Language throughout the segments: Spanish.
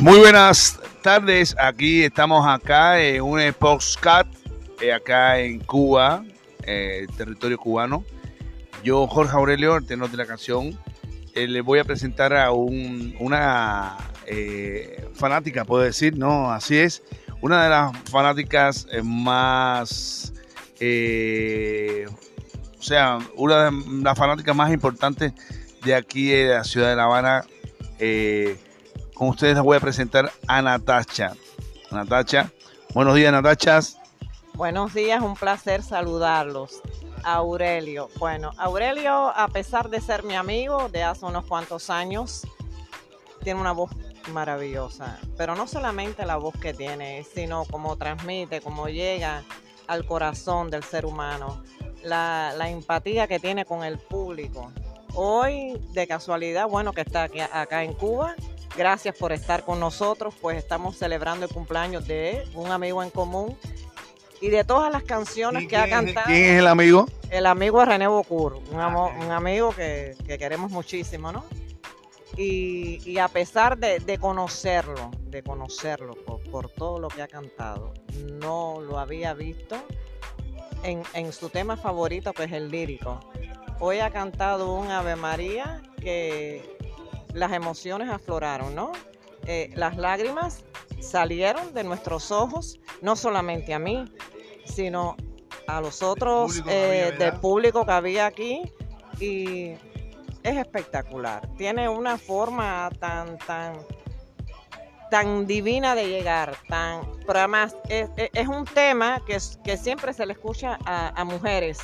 Muy buenas tardes, aquí estamos acá en un postcat eh, acá en Cuba, eh, territorio cubano. Yo, Jorge Aurelio, el tenor de la canción, eh, le voy a presentar a un, una eh, fanática, puedo decir, ¿no? Así es, una de las fanáticas más, o sea, una de las fanáticas más importantes de aquí de la ciudad de La Habana. Eh, con ustedes voy a presentar a Natacha. Natacha, buenos días Natacha. Buenos días, un placer saludarlos. Aurelio. Bueno, Aurelio, a pesar de ser mi amigo de hace unos cuantos años, tiene una voz maravillosa. Pero no solamente la voz que tiene, sino cómo transmite, cómo llega al corazón del ser humano, la, la empatía que tiene con el público. Hoy, de casualidad, bueno, que está aquí, acá en Cuba, gracias por estar con nosotros, pues estamos celebrando el cumpleaños de un amigo en común y de todas las canciones que ha cantado. ¿Quién es el amigo? El amigo René Bocur, un, amo- un amigo que, que queremos muchísimo, ¿no? Y, y a pesar de, de conocerlo, de conocerlo por, por todo lo que ha cantado, no lo había visto en, en su tema favorito, que es el lírico. Hoy ha cantado un Ave María que las emociones afloraron, ¿no? Eh, las lágrimas salieron de nuestros ojos, no solamente a mí, sino a los otros Público había, eh, del público que había aquí y es espectacular. Tiene una forma tan, tan, tan divina de llegar, tan, pero además es, es- un tema que, que siempre se le escucha a, a mujeres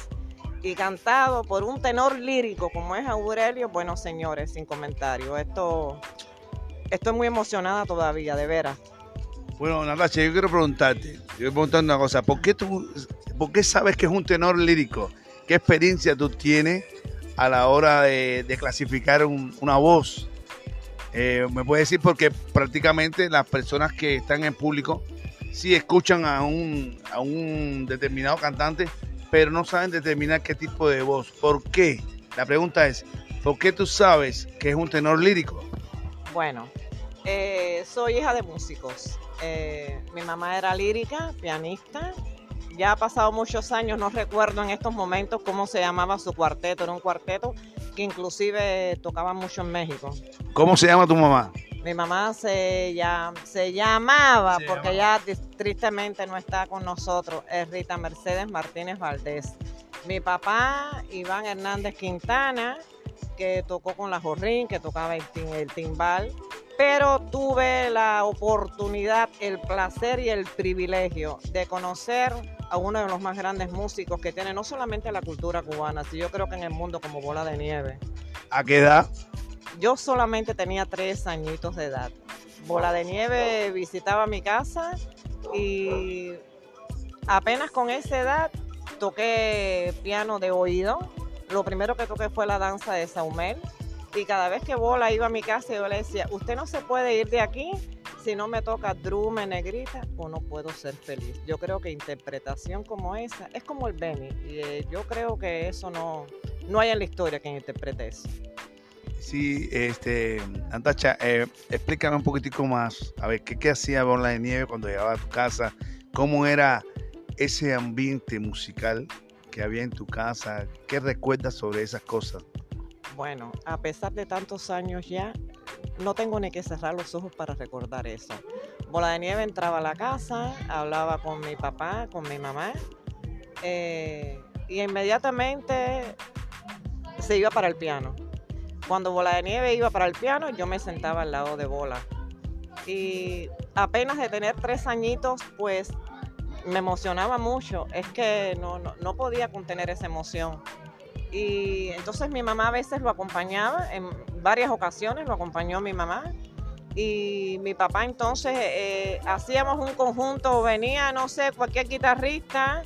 y cantado por un tenor lírico como es Aurelio, bueno señores, sin comentario, esto, estoy muy emocionada todavía, de veras. Bueno, Natacha, yo quiero preguntarte, yo quiero preguntar una cosa, ¿por qué, tú, ¿por qué sabes que es un tenor lírico? ¿Qué experiencia tú tienes a la hora de, clasificar un- una voz? Eh, me puedes decir porque prácticamente las personas que están en público sí escuchan a un, a un determinado cantante, pero no saben determinar qué tipo de voz. ¿Por qué? La pregunta es, ¿por qué tú sabes que es un tenor lírico? Bueno, eh, soy hija de músicos. Eh, mi mamá era lírica, pianista. Ya ha pasado muchos años, no recuerdo en estos momentos cómo se llamaba su cuarteto. Era un cuarteto que inclusive tocaba mucho en México. ¿Cómo se llama tu mamá? Mi mamá se, llam- se llamaba, porque ya tristemente no está con nosotros, es Rita Mercedes Martínez Valdés. Mi papá, Iván Hernández Quintana, que tocó con la Jorrín, que tocaba el, el timbal, pero tuve la oportunidad, el placer y el privilegio de conocer a uno de los más grandes músicos que tiene no solamente la cultura cubana, sino yo creo que en el mundo como bola de nieve. ¿A qué edad? Yo solamente tenía tres añitos de edad. Bola de Nieve visitaba mi casa y apenas con esa edad toqué piano de oído. Lo primero que toqué fue la danza de Saumel. Y cada vez que Bola iba a mi casa, yo le decía, usted no se puede ir de aquí si no me toca drume negrita o no puedo ser feliz. Yo creo que interpretación como esa es como el Benny. Y eh, yo creo que eso no, no hay en la historia quien interprete eso. Sí, este, Antacha, eh, explícame un poquitico más. A ver, ¿qué, hacía Bola de Nieve cuando llegaba a tu casa? ¿Cómo era ese ambiente musical que había en tu casa? ¿Qué recuerdas sobre esas cosas? Bueno, a pesar de tantos años ya, no tengo ni que cerrar los ojos para recordar eso. Bola de Nieve entraba a la casa, hablaba con mi papá, con mi mamá, eh, y inmediatamente se iba para el piano. Cuando Bola de Nieve iba para el piano, yo me sentaba al lado de Bola. Y apenas de tener tres añitos, pues me emocionaba mucho. Es que no, no, no podía contener esa emoción. Y entonces mi mamá a veces lo acompañaba, en varias ocasiones lo acompañó mi mamá. Y mi papá entonces eh, hacíamos un conjunto, venía, no sé, cualquier guitarrista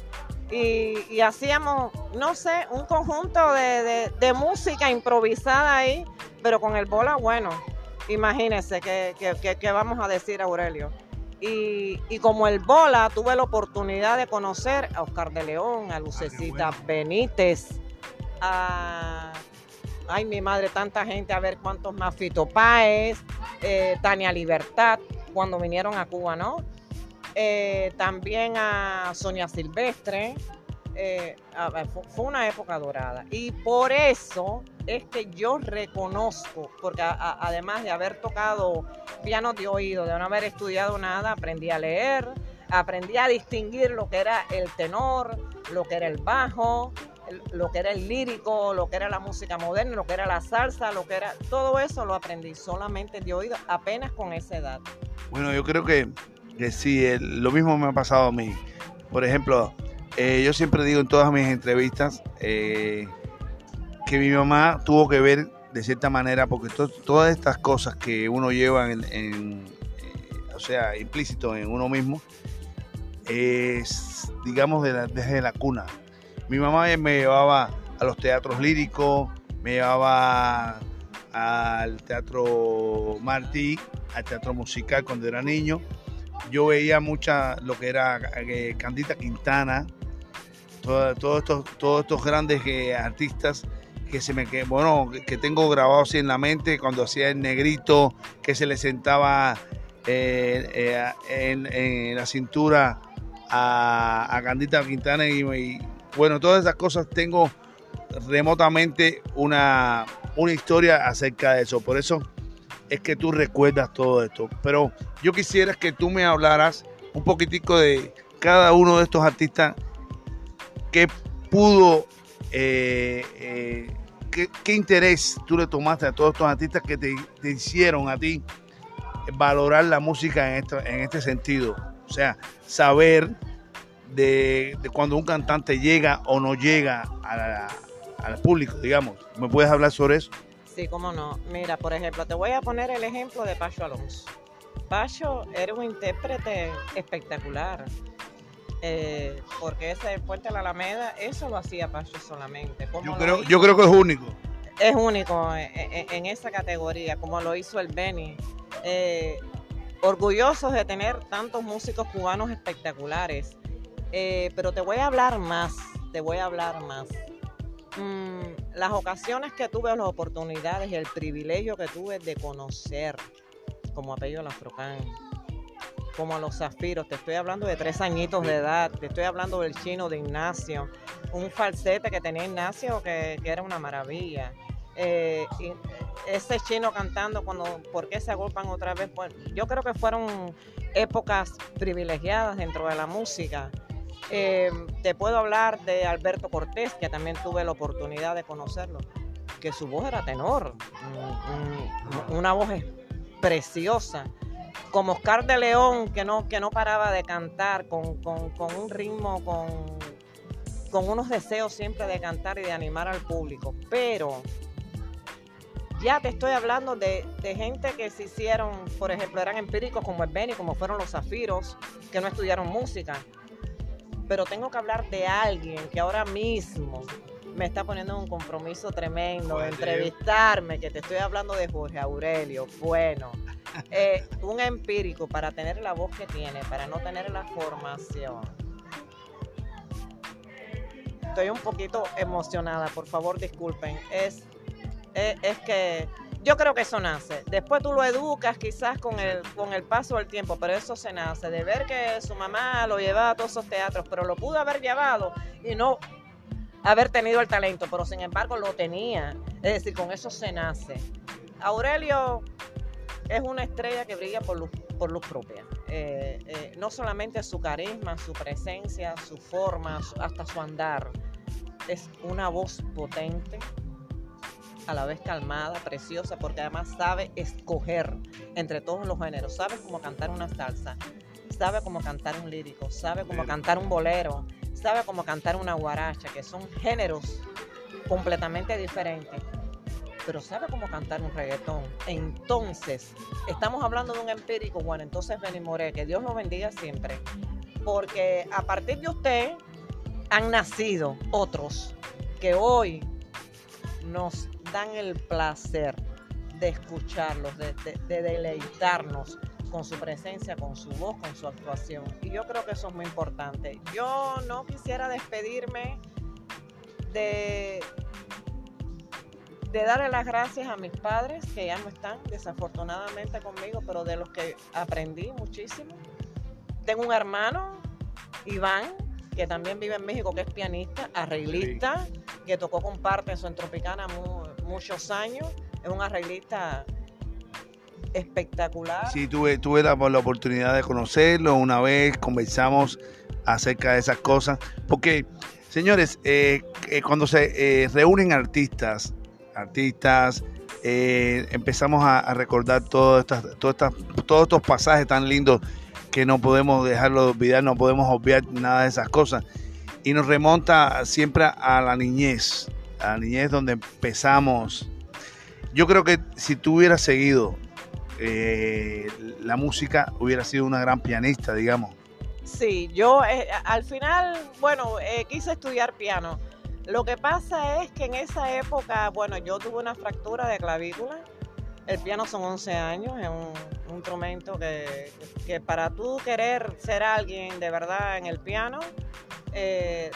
y, y hacíamos, no sé, un conjunto de, de- de música improvisada ahí, pero con el bola, bueno, imagínense que, que- que- que vamos a decir Aurelio. Y, y como el bola, tuve la oportunidad de conocer a Oscar de León, a Lucecita Benítez, a... Ay, mi madre, tanta gente, a ver cuántos más, Fito Páez, eh, Tania Libertad, cuando vinieron a Cuba, ¿no? Eh, también a Sonia Silvestre. Eh, fue una época dorada. Y por eso es que yo reconozco, porque además de haber tocado piano de oído, de no haber estudiado nada, aprendí a leer, aprendí a distinguir lo que era el tenor, lo que era el bajo, lo que era el lírico, lo que era la música moderna, lo que era la salsa, lo que era todo eso lo aprendí solamente de oído apenas con esa edad. Bueno, yo creo que, que sí, lo mismo me ha pasado a mí. Por ejemplo, eh, yo siempre digo en todas mis entrevistas eh, que mi mamá tuvo que ver de cierta manera, porque todas estas cosas que uno lleva en, eh, o sea, implícito en uno mismo, es, digamos, desde la cuna. Mi mamá me llevaba a los teatros líricos, me llevaba al teatro Martí, al teatro musical cuando era niño. Yo veía mucha lo que era eh, Candita Quintana, todos estos, todos grandes eh, artistas que se me bueno que tengo grabado así en la mente cuando hacía el negrito que se le sentaba eh, en, la cintura a, Candita Quintana y, bueno, todas esas cosas tengo remotamente una, una historia acerca de eso. Por eso es que tú recuerdas todo esto. Pero yo quisiera que tú me hablaras un poquitico de cada uno de estos artistas que pudo, eh, eh, qué, interés tú le tomaste a todos estos artistas que te, hicieron a ti valorar la música en, esto, en este sentido. O sea, saber de, cuando un cantante llega o no llega al público, digamos. ¿Me puedes hablar sobre eso? Sí, cómo no. Mira, por ejemplo, te voy a poner el ejemplo de Pacho Alonso. Pacho era un intérprete espectacular. Eh, porque ese Puente de la Alameda, eso lo hacía Pacho solamente. Yo creo, yo creo que es único. Es único en, esa categoría, como lo hizo el Benny. Eh, orgullosos de tener tantos músicos cubanos espectaculares. Eh, pero te voy a hablar más, te voy a hablar más. Mm, las ocasiones que tuve, las oportunidades y el privilegio que tuve de conocer como apellido Lafrocán, como a los zafiros, te estoy hablando de tres añitos de edad, te estoy hablando del chino de Ignacio, un falsete que tenía Ignacio que, era una maravilla. Eh, ese chino cantando cuando, ¿por qué se agolpan otra vez? Pues, yo creo que fueron épocas privilegiadas dentro de la música. Em, te puedo hablar de Alberto Cortés, que también tuve la oportunidad de conocerlo, que su voz era tenor, una voz preciosa. Como Oscar de León, que no, que no paraba de cantar, con, un ritmo, con, con unos deseos siempre de cantar y de animar al público. Pero ya te estoy hablando de, de, gente que se hicieron, por ejemplo, eran empíricos como el Benny, como fueron los Zafiros, que no estudiaron música pero tengo que hablar de alguien que ahora mismo me está poniendo un compromiso tremendo de entrevistarme, que te estoy hablando de Jorge Aurelio. Bueno, eh, un empírico para tener la voz que tiene, para no tener la formación. Estoy un poquito emocionada, por favor disculpen. Es, es, es que yo creo que eso nace. Después tú lo educas quizás con el, con el paso del tiempo, pero eso se nace. De ver que su mamá lo llevaba a todos esos teatros, pero lo pudo haber llevado y no haber tenido el talento, pero sin embargo lo tenía. Es decir, con eso se nace. Aurelio es una estrella que brilla por luz, por luz propia. Eh, eh, no solamente su carisma, su presencia, su forma, hasta su andar. Es una voz potente, a la vez calmada, preciosa, porque además sabe escoger entre todos los géneros. Sabe cómo cantar una salsa, sabe cómo cantar un lírico, sabe cómo cantar un bolero, sabe cómo cantar una guaracha, que son géneros completamente diferentes. Pero sabe cómo cantar un reggaetón. Entonces, estamos hablando de un empírico. Bueno, entonces Benny More, que Dios lo bendiga siempre. Porque a partir de usted han nacido otros que hoy nos dan el placer de escucharlos, de, deleitarnos con su presencia, con su voz, con su actuación. Y yo creo que eso es muy importante. Yo no quisiera despedirme de, darle las gracias a mis padres, que ya no están desafortunadamente conmigo, pero de los que aprendí muchísimo. Tengo un hermano, Iván, que también vive en México, que es pianista, arreglista, que tocó con parte en Tropicana muchos años. Es un arreglista espectacular. Sí, tuve, tuve la, la, oportunidad de conocerlo una vez, conversamos acerca de esas cosas, porque, señores, eh, eh, cuando se eh, reúnen artistas, artistas, empezamos a, recordar todas estas, todas todos estos pasajes tan lindos que no podemos dejarlo de olvidar, no podemos obviar nada de esas cosas. Y nos remonta siempre a la niñez, a la niñez donde empezamos. Yo creo que si tú hubieras seguido eh, la música, hubiera sido una gran pianista, digamos. Sí, yo eh, al final, bueno, eh, quise estudiar piano. Lo que pasa es que en esa época, bueno, yo tuve una fractura de clavícula. El piano son 11 años, es un, instrumento que, que, para tú querer ser alguien de verdad en el piano,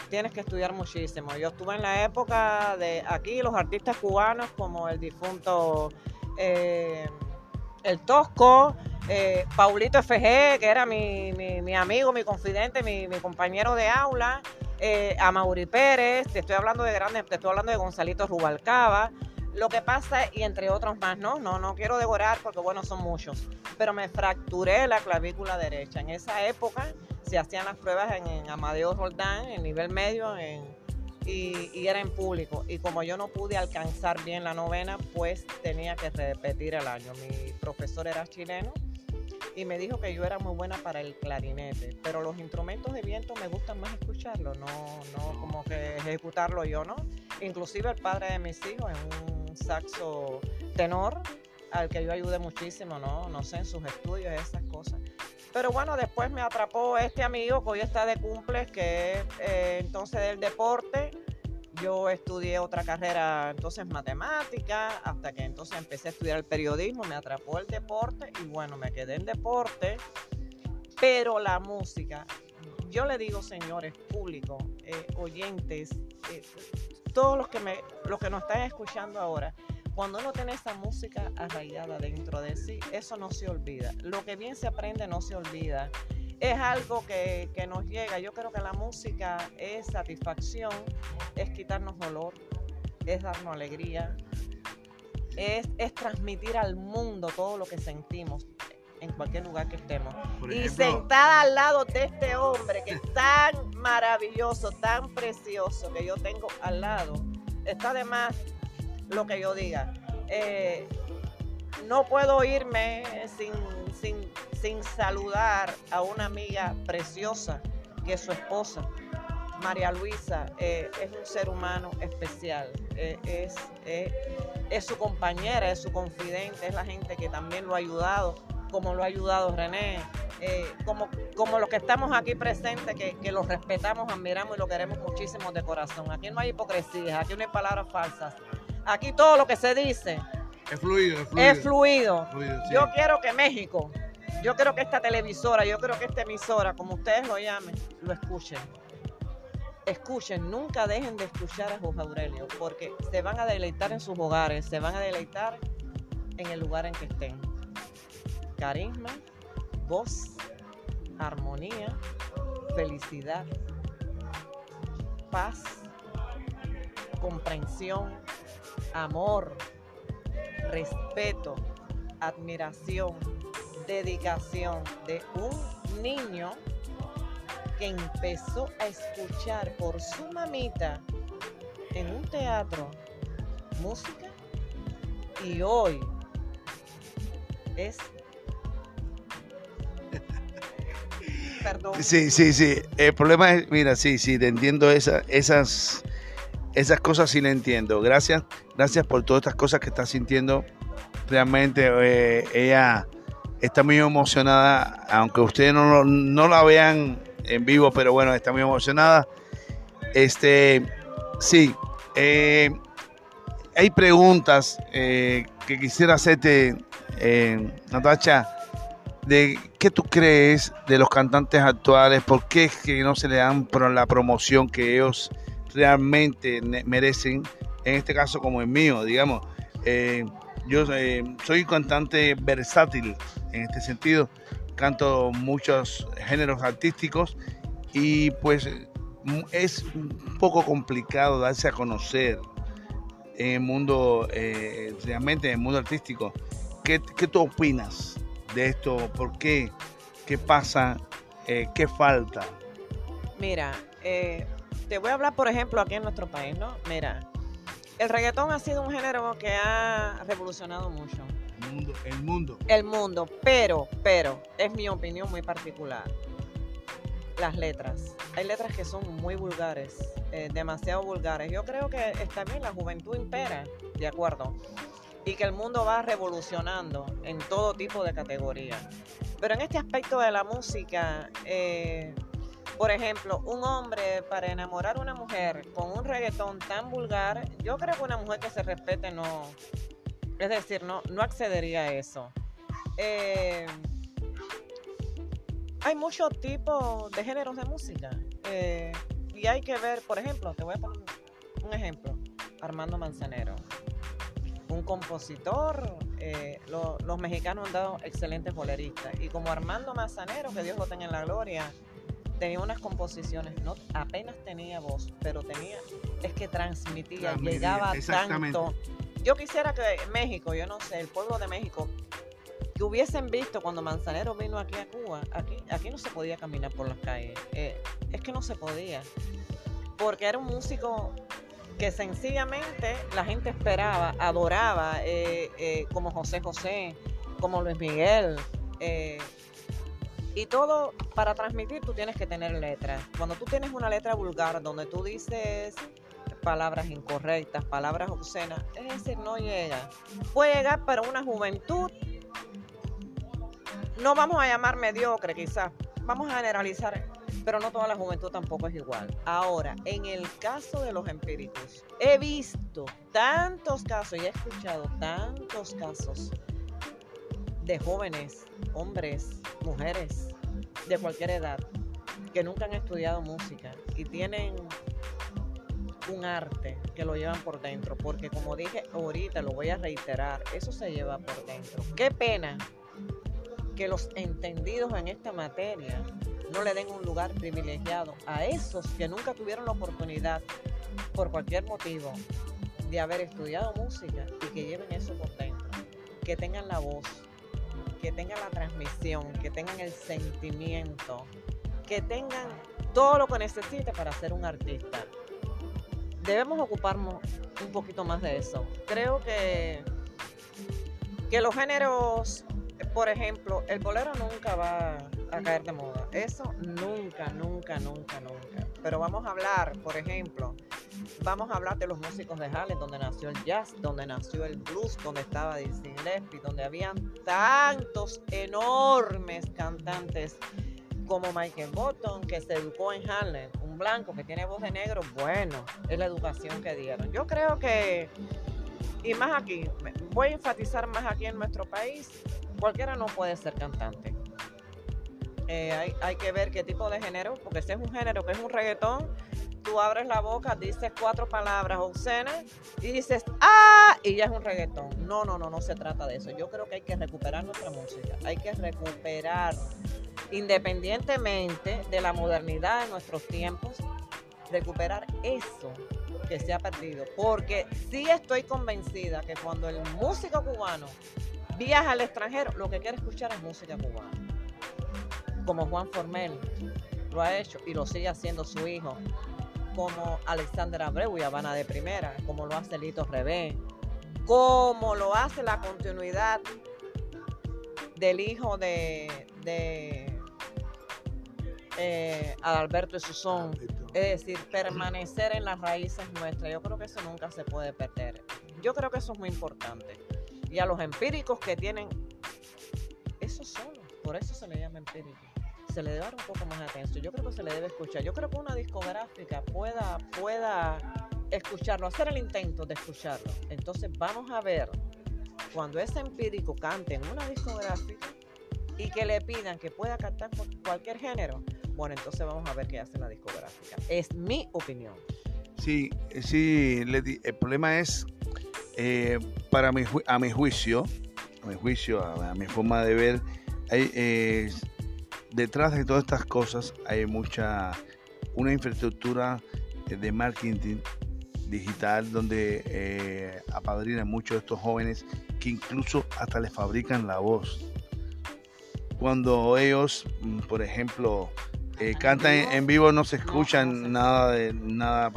tienes que estudiar muchísimo. Yo estuve en la época de aquí, los artistas cubanos como el difunto el Tosco, eh, Paulito FG, que era mi, amigo, mi confidente, mi, compañero de aula, eh, a Pérez, te estoy hablando de grandes, te estoy hablando de Gonzalito Rubalcaba. Lo que pasa, y entre otros más, no, no, no quiero devorar porque bueno, son muchos, pero me fracturé la clavícula derecha. En esa época se hacían las pruebas en, Amadeo Roldán, en nivel medio, en y, era en público. Y como yo no pude alcanzar bien la novena, pues tenía que repetir el año. Mi profesor era chileno y me dijo que yo era muy buena para el clarinete, pero los instrumentos de viento me gustan más escucharlo, no, no como que ejecutarlo yo, ¿no? Inclusive el padre de mis hijos es un saxo tenor al que yo ayudé muchísimo, ¿no? No sé, en sus estudios, esas cosas. Pero bueno, después me atrapó este amigo que hoy está de cumples, que es eh, entonces del deporte. Yo estudié otra carrera, entonces matemática, hasta que entonces empecé a estudiar el periodismo, me atrapó el deporte y bueno, me quedé en deporte. Pero la música, yo le digo, señores, público, eh, oyentes, eh, todos los que, me, los que nos están escuchando ahora, cuando uno tiene esa música arraigada dentro de sí, eso no se olvida. Lo que bien se aprende no se olvida. Es algo que, nos llega. Yo creo que la música es satisfacción, es quitarnos dolor, es darnos alegría, es, transmitir al mundo todo lo que sentimos en cualquier lugar que estemos. y sentada al lado de este hombre que es tan maravilloso, tan precioso que yo tengo al lado, está además lo que yo diga. Eh, no puedo irme sin, sin, saludar a una amiga preciosa que es su esposa. María Luisa eh, es un ser humano especial, eh, es, es su compañera, es su confidente, es la gente que también lo ha ayudado, como lo ha ayudado René, como, como los que estamos aquí presentes, que, que los respetamos, admiramos y lo queremos muchísimo de corazón. Aquí no hay hipocresía, aquí no hay palabras falsas. Aquí todo lo que se dice es fluido. Es fluido. Yo quiero que México, yo quiero que esta televisora, yo quiero que esta emisora, como ustedes lo llamen, lo escuchen. Escuchen, nunca dejen de escuchar a José Aurelio, porque se van a deleitar en sus hogares, se van a deleitar en el lugar en que estén. Carisma, voz, armonía, felicidad, paz, comprensión, amor, respeto, admiración, dedicación de un niño que empezó a escuchar por su mamita en un teatro música y hoy es Perdón. Sí, sí, sí. El problema es, mira, sí, sí, te entiendo esa, esas esas cosas sí le entiendo. Gracias, gracias por todas estas cosas que está sintiendo. Realmente eh, ella está muy emocionada, aunque ustedes no, no, la vean en vivo, pero bueno, está muy emocionada. Este, sí, eh, hay preguntas eh, que quisiera hacerte, Natacha, de qué tú crees de los cantantes actuales, por qué es que no se le dan la promoción que ellos realmente merecen en este caso como el mío, digamos. Eh, yo eh, soy cantante versátil en este sentido, canto muchos géneros artísticos y pues es un poco complicado darse a conocer en el mundo, eh, realmente en el mundo artístico. ¿Qué, ¿Qué, tú opinas de esto? ¿Por qué? ¿Qué pasa? Eh, ¿Qué falta? Mira, eh, te voy a hablar, por ejemplo, aquí en nuestro país, ¿no? Mira, el reggaetón ha sido un género que ha revolucionado mucho. El mundo, el mundo. El mundo, pero, pero, es mi opinión muy particular. Las letras. Hay letras que son muy vulgares, eh, demasiado vulgares. Yo creo que está bien, la juventud impera, de acuerdo, y que el mundo va revolucionando en todo tipo de categorías. Pero en este aspecto de la música, eh, por ejemplo, un hombre para enamorar a una mujer con un reggaetón tan vulgar, yo creo que una mujer que se respete no, es decir, no, no accedería a eso. Eh, hay muchos tipos de géneros de música eh, y hay que ver, por ejemplo, te voy a poner un ejemplo, Armando Manzanero, un compositor, eh, los mexicanos han dado excelentes boleristas y como Armando Manzanero, que Dios lo tenga en la gloria, tenía unas composiciones, no apenas tenía voz, pero tenía, es que transmitía, llegaba tanto. Yo quisiera que México, yo no sé, el pueblo de México, que hubiesen visto cuando Manzanero vino aquí a Cuba, aquí, aquí no se podía caminar por las calles, eh, es que no se podía, porque era un músico que sencillamente la gente esperaba, adoraba, eh, eh, como José José, como Luis Miguel, y todo para transmitir tú tienes que tener letras. Cuando tú tienes una letra vulgar donde tú dices palabras incorrectas, palabras obscenas, es decir, no llega. Puede llegar para una juventud, no vamos a llamar mediocre quizás, vamos a generalizar, pero no toda la juventud tampoco es igual. Ahora, en el caso de los empíricos, he visto tantos casos y he escuchado tantos casos de jóvenes, hombres, mujeres de cualquier edad que nunca han estudiado música y tienen un arte que lo llevan por dentro, porque como dije ahorita, lo voy a reiterar, eso se lleva por dentro. Qué pena que los entendidos en esta materia no le den un lugar privilegiado a esos que nunca tuvieron la oportunidad, por cualquier motivo, de haber estudiado música y que lleven eso por dentro, que tengan la voz, que tengan la transmisión, que tengan el sentimiento, que tengan todo lo que necesite para ser un artista. Debemos ocuparnos un poquito más de eso. Creo que, que los géneros, por ejemplo, el bolero nunca va a caer de moda. Eso nunca, nunca, nunca, nunca. Pero vamos a hablar, por ejemplo, vamos a hablar de los músicos de Harlem, donde nació el jazz, donde nació el blues, donde estaba Dizzy Gillespie, donde habían tantos enormes cantantes como Michael Botton, que se educó en Harlem, un blanco que tiene voz de negro, bueno, es la educación que dieron. Yo creo que, y más aquí, voy a enfatizar más aquí en nuestro país, cualquiera no puede ser cantante. Eh, hay, hay, que ver qué tipo de género, porque ese es un género que es un reggaetón, tú abres la boca, dices cuatro palabras obscenas y dices, ¡ah! Y ya es un reggaetón. No, no, no, no se trata de eso. Yo creo que hay que recuperar nuestra música. Hay que recuperar, independientemente de la modernidad de nuestros tiempos, recuperar eso que se ha perdido. Porque sí estoy convencida que cuando el músico cubano viaja al extranjero, lo que quiere escuchar es música cubana. Como Juan Formel lo ha hecho y lo sigue haciendo su hijo como Alexander Abreu y Habana de Primera, como lo hace Lito Rebé, como lo hace la continuidad del hijo de, de eh, Adalberto Susón. Es decir, permanecer en las raíces nuestras. Yo creo que eso nunca se puede perder. Yo creo que eso es muy importante. Y a los empíricos que tienen, esos son, por eso se le llama empírico se le debe dar un poco más de atención. Yo creo que se le debe escuchar. Yo creo que una discográfica pueda, pueda escucharlo, hacer el intento de escucharlo. Entonces vamos a ver cuando ese empírico cante en una discográfica y que le pidan que pueda cantar cualquier género. Bueno, entonces vamos a ver qué hace la discográfica. Es mi opinión. Sí, sí, el problema es, eh, para mi, a mi juicio, a mi juicio, a, mi forma de ver, eh, detrás de todas estas cosas hay mucha, una infraestructura de marketing digital donde eh, apadrinan muchos de estos jóvenes que incluso hasta les fabrican la voz. Cuando ellos, mm, por ejemplo, eh, cantan en, vivo no se escuchan nada de nada,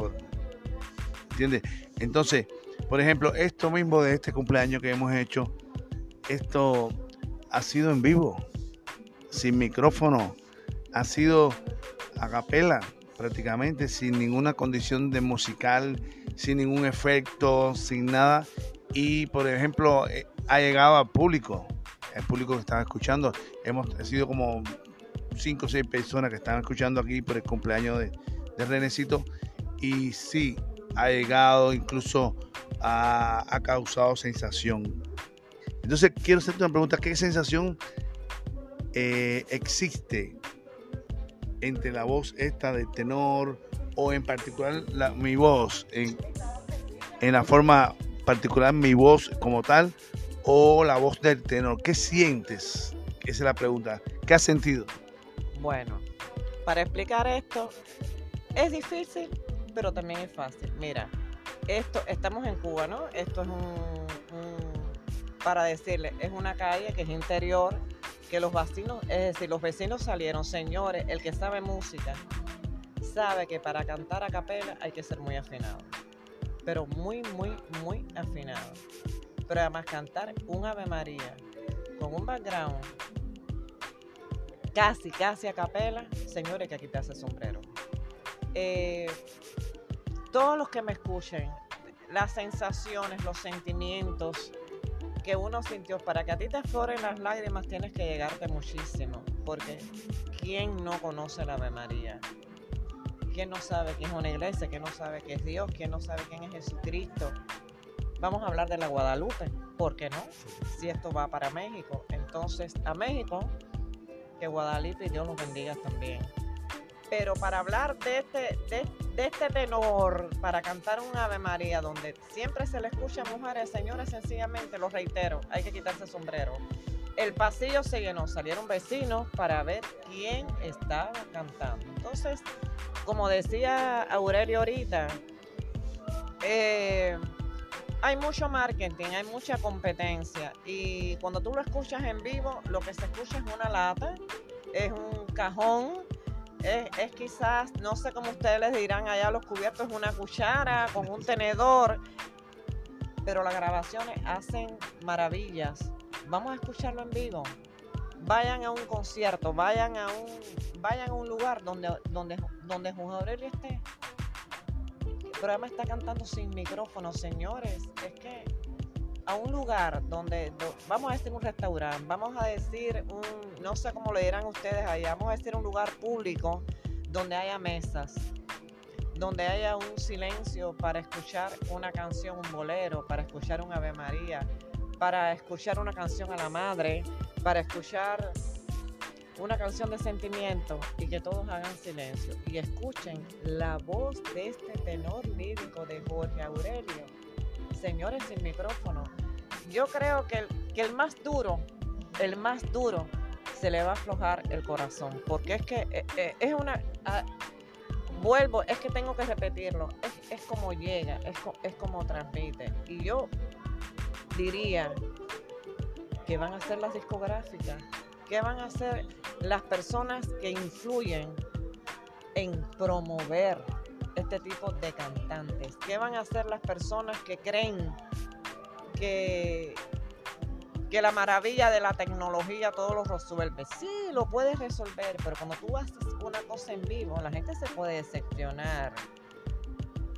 ¿entiendes? Entonces, por ejemplo, esto mismo de este cumpleaños que hemos hecho, esto ha sido en vivo, sin micrófono, ha sido a capela prácticamente, sin ninguna condición de musical, sin ningún efecto, sin nada. Y por ejemplo, eh, ha llegado al público, el público que estaba escuchando. Hemos sido como cinco o seis personas que estaban escuchando aquí por el cumpleaños de, de Renecito. Y sí, ha llegado, incluso ha, causado sensación. Entonces, quiero hacerte una pregunta: ¿qué sensación eh, existe entre la voz esta de tenor o en particular la, mi voz, en, en la forma particular mi voz como tal o la voz del tenor? ¿Qué sientes? Esa es la pregunta. ¿Qué has sentido? Bueno, para explicar esto, es difícil, pero también es fácil. Mira, esto, estamos en Cuba, ¿no? Esto es un, para decirle, es una calle que es interior, que los vecinos, es decir, los vecinos salieron, señores, el que sabe música, sabe que para cantar a capela hay que ser muy afinado, pero muy, muy, muy afinado. Pero además cantar un Ave María con un background casi, casi a capela, señores, que aquí te hace sombrero. Eh, todos los que me escuchen, las sensaciones, los sentimientos que uno sintió, para que a ti te floren las lágrimas tienes que llegarte muchísimo, porque ¿quién no conoce la Ave María? ¿Quién no sabe quién es una iglesia? ¿Quién no sabe qué es Dios? ¿Quién no sabe quién es Jesucristo? Vamos a hablar de la Guadalupe, ¿por qué no? Si esto va para México. Entonces, a México, que Guadalupe y Dios los bendiga también. Pero para hablar de este, de, este tenor, para cantar un Ave María, donde siempre se le escucha a mujeres, señores, sencillamente, lo reitero, hay que quitarse el sombrero. El pasillo se llenó, salieron vecinos para ver quién estaba cantando. Entonces, como decía Aurelio ahorita, eh, hay mucho marketing, hay mucha competencia y cuando tú lo escuchas en vivo, lo que se escucha es una lata, es un cajón es, quizás, no sé cómo ustedes les dirán allá los cubiertos, una cuchara con un tenedor, pero las grabaciones hacen maravillas. Vamos a escucharlo en vivo. Vayan a un concierto, vayan a un, vayan a un lugar donde, donde, donde Juan esté. Pero además está cantando sin micrófono, señores. Es que a un lugar donde, vamos a decir un restaurante, vamos a decir un, no sé cómo le dirán ustedes ahí, vamos a decir un lugar público donde haya mesas, donde haya un silencio para escuchar una canción, un bolero, para escuchar un Ave María, para escuchar una canción a la madre, para escuchar una canción de sentimiento y que todos hagan silencio y escuchen la voz de este tenor lírico de Jorge Aurelio. Señores sin micrófono, yo creo que el, que el más duro, el más duro, se le va a aflojar el corazón, porque es que eh, eh, es una... Ah, vuelvo, es que tengo que repetirlo, es, como llega, es, es como transmite. Y yo diría que van a ser las discográficas, que van a ser las personas que influyen en promover este tipo de cantantes, que van a ser las personas que creen que, que la maravilla de la tecnología todo lo resuelve. Sí, lo puedes resolver, pero cuando tú haces una cosa en vivo, la gente se puede decepcionar.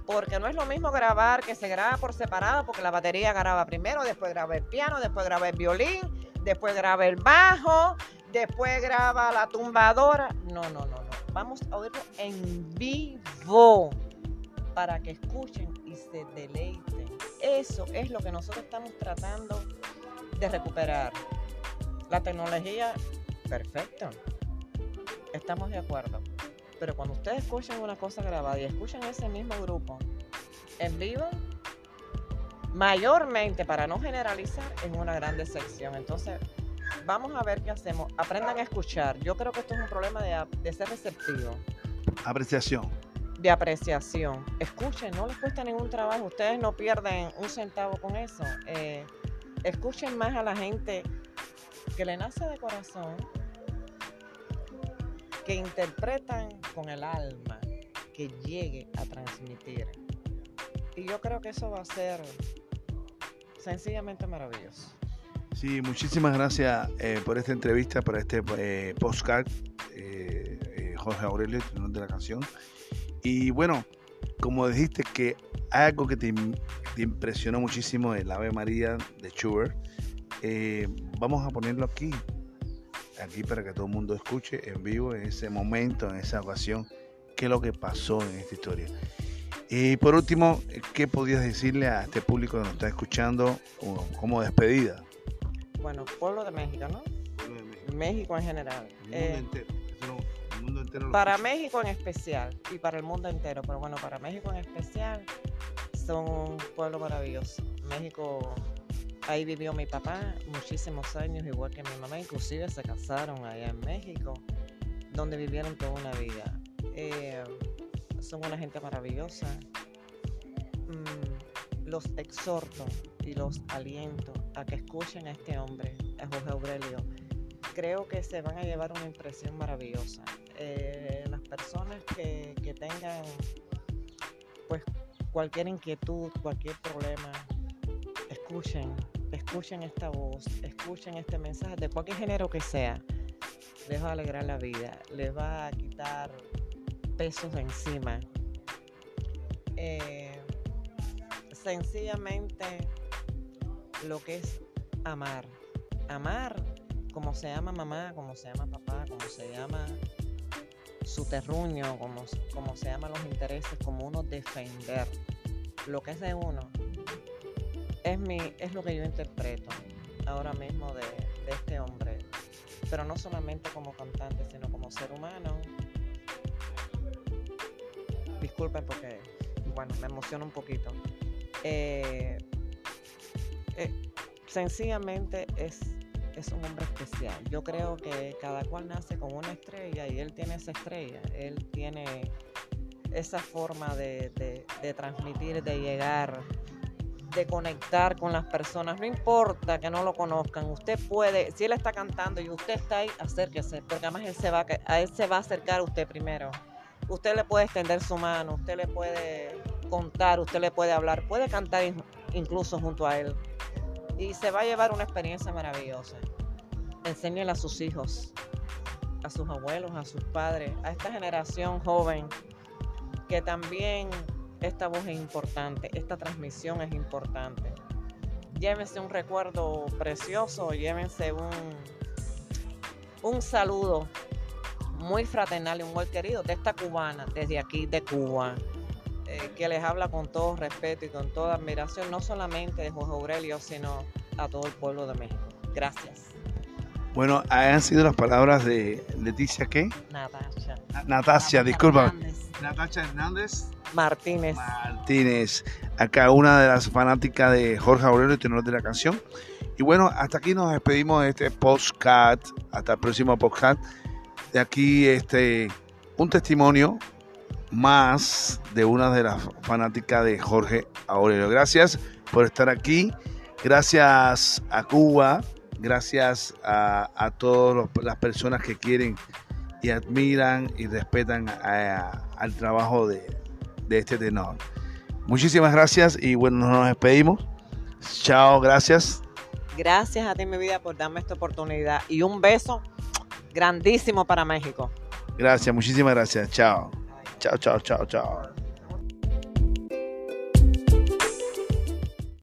Porque no es lo mismo grabar que se graba por separado, porque la batería graba primero, después graba el piano, después graba el violín, después graba el bajo, después graba la tumbadora. No, no, no, no. Vamos a oírlo en vivo para que escuchen y se deleiten. Eso es lo que nosotros estamos tratando de recuperar. La tecnología, perfecto. Estamos de acuerdo. Pero cuando ustedes escuchan una cosa grabada y escuchan ese mismo grupo en vivo, mayormente, para no generalizar, en una gran decepción. Entonces, vamos a ver qué hacemos. Aprendan a escuchar. Yo creo que esto es un problema de, de ser receptivo. Apreciación. De apreciación. Escuchen, no les cuesta ningún trabajo. Ustedes no pierden un centavo con eso. Eh, escuchen más a la gente que le nace de corazón, que interpretan con el alma, que llegue a transmitir. Y yo creo que eso va a ser sencillamente maravilloso. Sí, muchísimas gracias eh, por esta entrevista, por este eh, postcard, eh, eh, Jorge Aurelio, tenor de la canción. Y bueno, como dijiste que algo que te, te impresionó muchísimo el Ave María de Schubert, eh, vamos a ponerlo aquí, aquí para que todo el mundo escuche en vivo en ese momento, en esa ocasión, qué es lo que pasó en esta historia. Y por último, ¿qué podías decirle a este público que nos está escuchando como, como despedida? Bueno, pueblo de México, ¿no? México en general. Eh, para México en especial y para el mundo entero, pero bueno, para México en especial son un pueblo maravilloso. México, ahí vivió mi papá muchísimos años, igual que mi mamá, inclusive se casaron allá en México, donde vivieron toda una vida. Eh, son una gente maravillosa. Mm, los exhorto y los aliento a que escuchen a este hombre, a Jorge Aurelio. Creo que se van a llevar una impresión maravillosa. Eh, las personas que, que tengan pues cualquier inquietud, cualquier problema, escuchen, escuchen esta voz, escuchen este mensaje de cualquier género que sea. Les va a alegrar la vida, les va a quitar pesos de encima. Eh, sencillamente lo que es amar. Amar como se llama mamá, como se llama papá, como se llama su terruño, como, como se llaman los intereses, como uno defender lo que es de uno. Es, mi, es lo que yo interpreto ahora mismo de, de este hombre. Pero no solamente como cantante, sino como ser humano. Disculpen porque, bueno, me emociona un poquito. Eh, eh, sencillamente es, es un hombre especial. Yo creo que cada cual nace con una estrella y él tiene esa estrella. Él tiene esa forma de, de, de transmitir, de llegar, de conectar con las personas. No importa que no lo conozcan, usted puede, si él está cantando y usted está ahí, acérquese, porque además él se va, a él se va a acercar a usted primero. Usted le puede extender su mano, usted le puede contar, usted le puede hablar, puede cantar incluso junto a él. Y se va a llevar una experiencia maravillosa. Enséñele a sus hijos, a sus abuelos, a sus padres, a esta generación joven, que también esta voz es importante, esta transmisión es importante. Llévense un recuerdo precioso, llévense un, un saludo muy fraternal y muy querido de esta cubana, desde aquí de Cuba, eh, que les habla con todo respeto y con toda admiración, no solamente de Jorge Aurelio, sino a todo el pueblo de México. Gracias. Bueno, han sido las palabras de Leticia, ¿qué? Natasha. Natasia, disculpa. Hernández. Natacha Hernández. Martínez. Martínez, acá una de las fanáticas de Jorge Aurelio, tenor de la canción. Y bueno, hasta aquí nos despedimos de este podcast, hasta el próximo podcast. De aquí, este, un testimonio más de una de las fanáticas de Jorge Aurelio. Gracias por estar aquí. Gracias a Cuba. Gracias a, a todas las personas que quieren y admiran y respetan a- al trabajo de, de este tenor. Muchísimas gracias y bueno, nos despedimos. Chao, gracias. Gracias a ti, mi vida, por darme esta oportunidad. Y un beso grandísimo para México. Gracias, muchísimas gracias. Chao. Chao, chao, chao, chao.